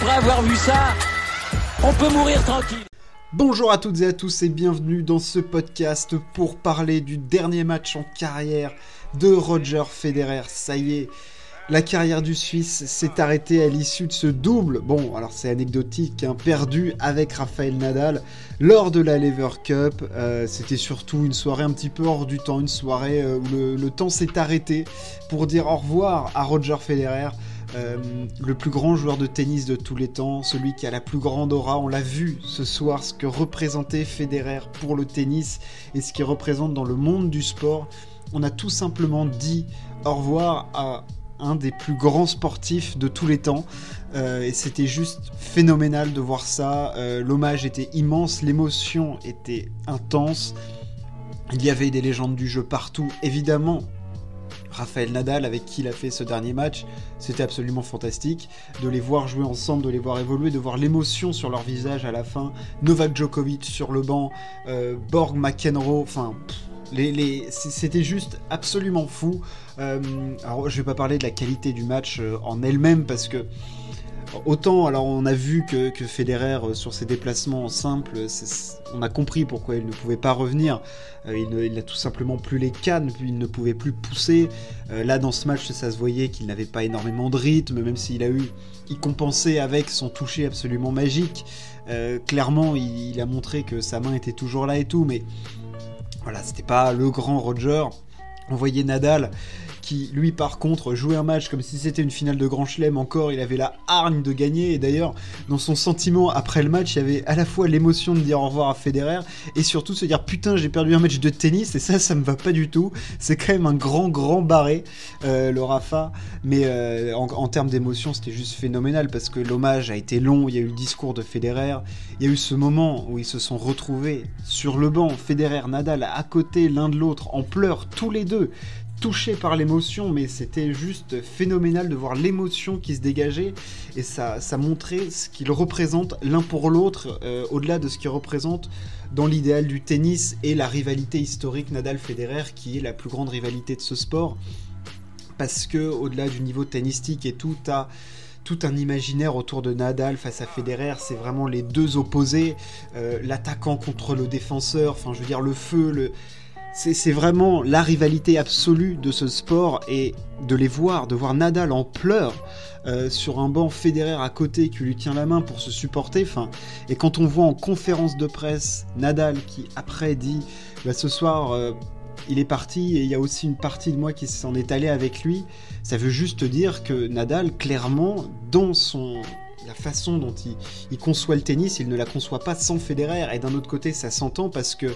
après avoir vu ça, on peut mourir tranquille. Bonjour à toutes et à tous et bienvenue dans ce podcast pour parler du dernier match en carrière de Roger Federer. Ça y est, la carrière du Suisse s'est arrêtée à l'issue de ce double, bon alors c'est anecdotique, hein, perdu avec Rafael Nadal lors de la Lever Cup. Euh, c'était surtout une soirée un petit peu hors du temps, une soirée euh, où le, temps s'est arrêté pour dire au revoir à Roger Federer. Euh, le plus grand joueur de tennis de tous les temps, celui qui a la plus grande aura. On l'a vu ce soir, ce que représentait Federer pour le tennis et ce qu'il représente dans le monde du sport. On a tout simplement dit au revoir à un des plus grands sportifs de tous les temps. Euh, et c'était juste phénoménal de voir ça. Euh, l'hommage était immense, l'émotion était intense. Il y avait des légendes du jeu partout. Évidemment, Raphaël Nadal, avec qui il a fait ce dernier match, c'était absolument fantastique. De les voir jouer ensemble, de les voir évoluer, de voir l'émotion sur leur visage à la fin. Novak Djokovic sur le banc, euh, Borg McEnroe, enfin c'était juste absolument fou. Euh, alors, je vais pas parler de la qualité du match euh, en elle-même parce que autant, alors on a vu que, Federer euh, sur ses déplacements simples, on a compris pourquoi il ne pouvait pas revenir. il, n'a tout simplement plus les cannes, il ne pouvait plus pousser. là, dans ce match, ça se voyait qu'il n'avait pas énormément de rythme, même s'il a eu, il compensait avec son toucher absolument magique. clairement, il a montré que sa main était toujours là et tout, mais voilà, c'était pas le grand Roger. On voyait Nadal qui, lui, par contre, jouait un match comme si c'était une finale de Grand Chelem encore. Il avait la hargne de gagner. Et d'ailleurs, dans son sentiment après le match, il y avait à la fois l'émotion de dire au revoir à Federer et surtout se dire putain, j'ai perdu un match de tennis. Et ça, ça me va pas du tout. C'est quand même un grand, grand barré, euh, le Rafa. Mais euh, en, termes d'émotion, c'était juste phénoménal parce que l'hommage a été long. Il y a eu le discours de Federer. Il y a eu ce moment où ils se sont retrouvés sur le banc, Federer, Nadal, à côté l'un de l'autre, en pleurs, tous les deux touché par l'émotion, mais c'était juste phénoménal de voir l'émotion qui se dégageait et ça, montrait ce qu'ils représentent l'un pour l'autre, euh, au-delà de ce qu'ils représentent dans l'idéal du tennis et la rivalité historique Nadal-Federer, qui est la plus grande rivalité de ce sport, parce que au-delà du niveau tennistique et tout, t'as tout un imaginaire autour de Nadal face à Federer, c'est vraiment les deux opposés, euh, l'attaquant contre le défenseur, enfin je veux dire le feu, le c'est vraiment la rivalité absolue de ce sport et de les voir, de voir Nadal en pleurs euh, sur un banc fédéraire à côté qui lui tient la main pour se supporter. Et quand on voit en conférence de presse Nadal qui après dit bah, ce soir euh, il est parti et il y a aussi une partie de moi qui s'en est allée avec lui, ça veut juste dire que Nadal clairement dans son la façon dont il, conçoit le tennis, il ne la conçoit pas sans Federer. Et d'un autre côté, ça s'entend parce que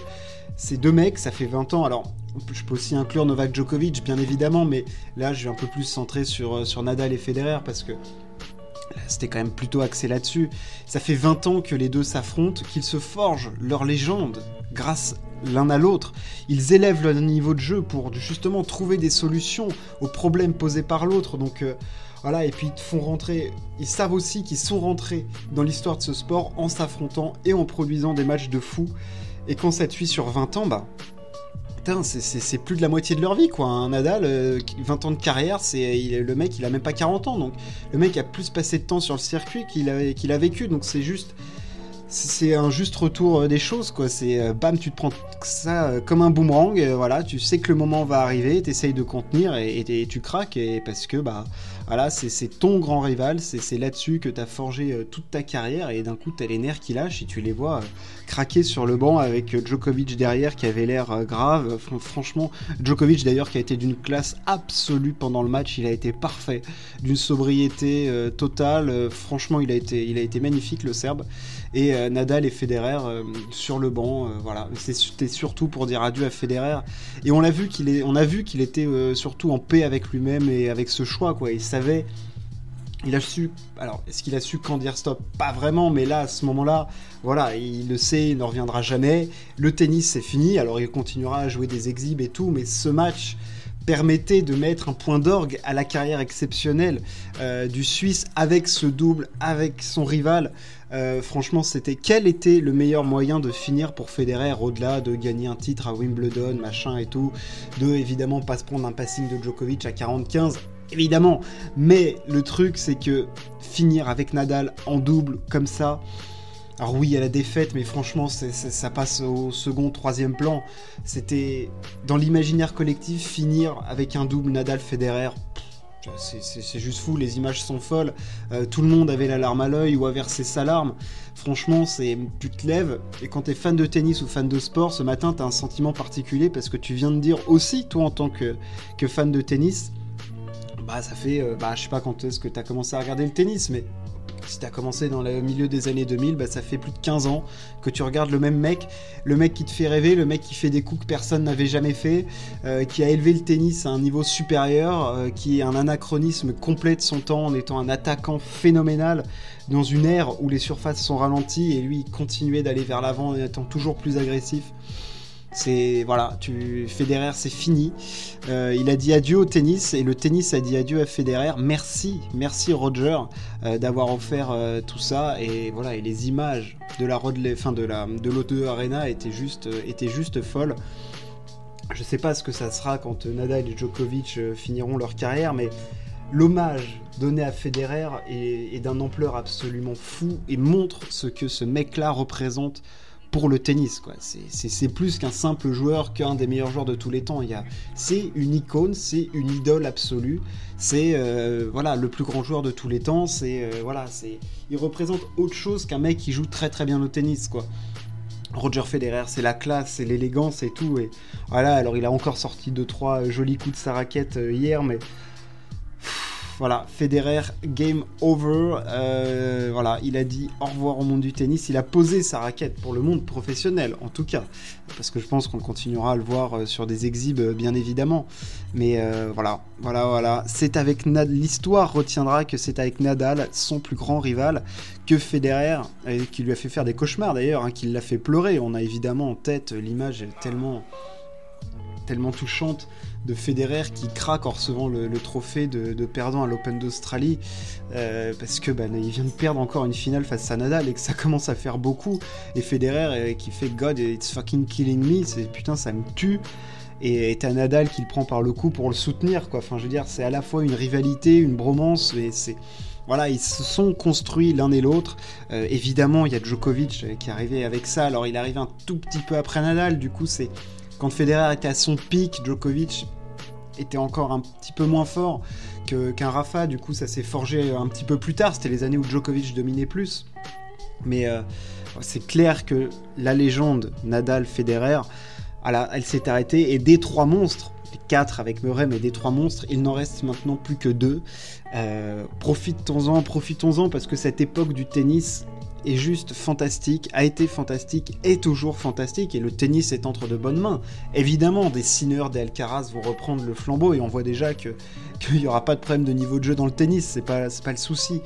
ces deux mecs, ça fait 20 ans. Alors, je peux aussi inclure Novak Djokovic, bien évidemment, mais là, je vais un peu plus centrer sur, euh, sur Nadal et Federer parce que c'était quand même plutôt axé là-dessus. Ça fait 20 ans que les deux s'affrontent, qu'ils se forgent leur légende grâce l'un à l'autre. Ils élèvent leur niveau de jeu pour justement trouver des solutions aux problèmes posés par l'autre. Donc euh, voilà, et puis ils font rentrer. Ils savent aussi qu'ils sont rentrés dans l'histoire de ce sport en s'affrontant et en produisant des matchs de fou. Et quand ça suit sur 20 ans, bah. C'est plus de la moitié de leur vie, quoi. Un Nadal, 20 euh, ans de carrière, c'est le mec, il a même pas 40 ans. Donc, le mec a plus passé de temps sur le circuit qu'il a, a vécu. Donc, c'est juste c'est un juste retour euh, des choses quoi. C'est euh, bam tu te prends ça comme un boomerang voilà tu sais que le moment va arriver t'essayes de contenir et, et, tu craques et parce que bah voilà, c'est ton grand rival, c'est là-dessus que tu as forgé euh, toute ta carrière et d'un coup tu as les nerfs qui lâchent et tu les vois euh, craquer sur le banc avec euh, Djokovic derrière qui avait l'air grave. franchement, Djokovic d'ailleurs qui a été d'une classe absolue pendant le match, il a été parfait, d'une sobriété totale. franchement, il a, été, il a été magnifique le Serbe. Et Nadal et Federer sur le banc, voilà, c'était surtout pour dire adieu à Federer. Et on vu qu'il est, on a vu qu'il était surtout en paix avec lui-même et avec ce choix quoi Il a su. Alors, est-ce qu'il a su quand dire stop? Pas vraiment, mais là, à ce moment-là, voilà, il le sait, il ne reviendra jamais. Le tennis, c'est fini. Alors, il continuera à jouer des exhibes et tout, mais ce match permettait de mettre un point d'orgue à la carrière exceptionnelle euh, du Suisse avec ce double, avec son rival. Euh, franchement, c'était quel était le meilleur moyen de finir pour Federer au-delà de gagner un titre à Wimbledon, machin et tout, de évidemment pas se prendre un passing de Djokovic à 45 évidemment. Mais le truc, c'est que finir avec Nadal en double comme ça, alors oui, il y a la défaite, mais franchement, ça passe au second, troisième plan. C'était dans l'imaginaire collectif finir avec un double Nadal-Federer. C'est juste fou, les images sont folles. Euh, tout le monde avait la larme à l'œil ou a versé sa larme. Franchement, c'est tu te lèves et quand t'es fan de tennis ou fan de sport, ce matin t'as un sentiment particulier parce que tu viens de dire aussi, toi en tant que fan de tennis, bah ça fait, euh, bah je sais pas quand est-ce que t'as commencé à regarder le tennis, mais si t'as commencé dans le milieu des années 2000, bah ça fait plus de 15 ans que tu regardes le même mec, le mec qui te fait rêver, le mec qui fait des coups que personne n'avait jamais fait, euh, qui a élevé le tennis à un niveau supérieur, euh, qui est un anachronisme complet de son temps en étant un attaquant phénoménal dans une ère où les surfaces sont ralenties et lui continuait d'aller vers l'avant en étant toujours plus agressif. C'est voilà, tu Federer, c'est fini. Euh, il a dit adieu au tennis et le tennis a dit adieu à Federer. Merci, merci Roger euh, d'avoir offert euh, tout ça et voilà et les images de la fin de la de l'O2 Arena étaient juste étaient juste folles. Je sais pas ce que ça sera quand Nadal et Djokovic finiront leur carrière, mais l'hommage donné à Federer est d'un ampleur absolument fou et montre ce que ce mec-là représente pour le tennis. Quoi. C'est, plus qu'un simple joueur, qu'un des meilleurs joueurs de tous les temps. Il y a, c'est une icône, c'est une idole absolue. C'est euh, voilà le plus grand joueur de tous les temps. C'est euh, voilà, c'est, il représente autre chose qu'un mec qui joue très très bien au tennis, quoi. Roger Federer, c'est la classe, c'est l'élégance et tout. Et voilà, alors il a encore sorti deux trois jolis coups de sa raquette euh, hier, mais voilà, Federer, game over. Euh, voilà, il a dit au revoir au monde du tennis. Il a posé sa raquette pour le monde professionnel, en tout cas. Parce que je pense qu'on continuera à le voir euh, sur des exhibes, euh, bien évidemment. Mais voilà, voilà, voilà. C'est avec. L'histoire retiendra que c'est avec Nadal, son plus grand rival, que Federer, qui lui a fait faire des cauchemars d'ailleurs, hein, qui l'a fait pleurer. On a évidemment en tête l'image tellement, tellement touchante de Federer qui craque en recevant le, trophée de, perdant à l'Open d'Australie euh, parce que bah, il vient de perdre encore une finale face à Nadal et que ça commence à faire beaucoup et Federer euh, qui fait God it's fucking killing me c'est putain ça me tue et t'as Nadal qui le prend par le cou pour le soutenir quoi enfin je veux dire c'est à la fois une rivalité une bromance et c'est voilà, ils se sont construits l'un et l'autre. Euh, évidemment, il y a Djokovic qui est arrivé avec ça. Alors, il arrive un tout petit peu après Nadal. Du coup, c'est quand Federer était à son pic, Djokovic était encore un petit peu moins fort qu'un Rafa. Du coup, ça s'est forgé un petit peu plus tard. C'était les années où Djokovic dominait plus. Mais euh, c'est clair que la légende Nadal-Federer, elle s'est arrêtée. Et des trois monstres, quatre avec Murray, mais des trois monstres, il n'en reste maintenant plus que deux. Euh, profitons-en, profitons-en, parce que cette époque du tennis est juste fantastique, a été fantastique, est toujours fantastique, et le tennis est entre de bonnes mains. Évidemment, des Sinner, des Alcaraz vont reprendre le flambeau, et on voit déjà qu'il n'y aura pas de problème de niveau de jeu dans le tennis, c'est pas, pas le souci.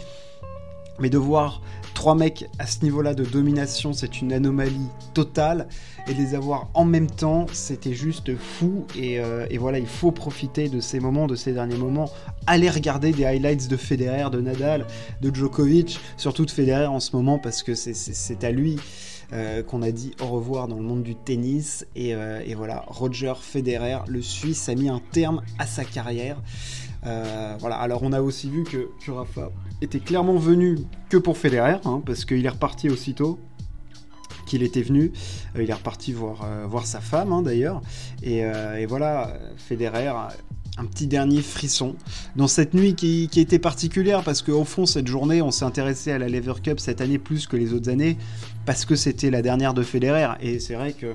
Mais de voir trois mecs à ce niveau-là de domination, c'est une anomalie totale. Et de les avoir en même temps, c'était juste fou. Et, euh, et, voilà, il faut profiter de ces moments, de ces derniers moments. Allez regarder des highlights de Federer, de Nadal, de Djokovic, surtout de Federer en ce moment, parce que c'est à lui. Euh, qu'on a dit au revoir dans le monde du tennis. Euh, et, voilà, Roger Federer, le Suisse, a mis un terme à sa carrière. Voilà, alors on a aussi vu que, que Rafa était clairement venu que pour Federer, hein, parce qu'il est reparti aussitôt qu'il était venu. Euh, il est reparti voir, euh, voir sa femme hein, d'ailleurs. Et, euh, voilà, Federer, un petit dernier frisson dans cette nuit qui, qui était particulière parce qu'au fond, cette journée, on s'est intéressé à la Lever Cup cette année plus que les autres années parce que c'était la dernière de Federer. Et c'est vrai que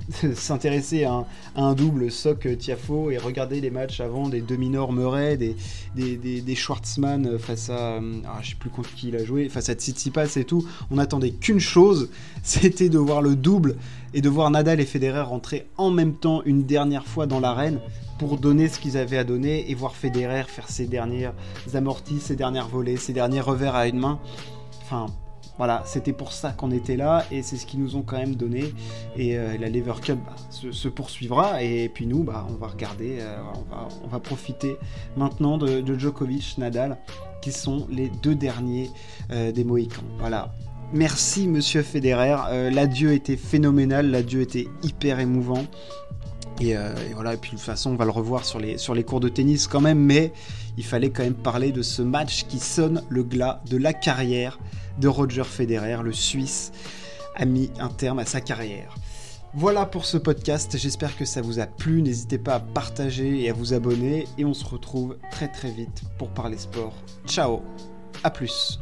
s'intéresser à, un double Soc Tiafo et regarder les matchs avant des demi-nord Murray, des, des, Schwartzman face à. Ah, je sais plus contre qui il a joué, face à Tsitsipas et tout. On attendait qu'une chose, c'était de voir le double et de voir Nadal et Federer rentrer en même temps une dernière fois dans l'arène pour donner ce qu'ils avaient à donner et voir Federer faire ses dernières amortis, ses dernières volées, ses derniers revers à une main. Enfin, voilà, c'était pour ça qu'on était là et c'est ce qu'ils nous ont quand même donné. Et euh, la Lever Cup bah, se, poursuivra et puis nous, bah, on va regarder, euh, on, va, profiter maintenant de, Djokovic, Nadal, qui sont les deux derniers euh, des Mohicans. Voilà. Merci Monsieur Federer, l'adieu était phénoménal, l'adieu était hyper émouvant. Et, voilà, et puis de toute façon, on va le revoir sur les, sur les cours de tennis quand même, mais il fallait quand même parler de ce match qui sonne le glas de la carrière de Roger Federer, le Suisse, a mis un terme à sa carrière. Voilà pour ce podcast, j'espère que ça vous a plu, n'hésitez pas à partager et à vous abonner, et on se retrouve très très vite pour parler sport. Ciao, à plus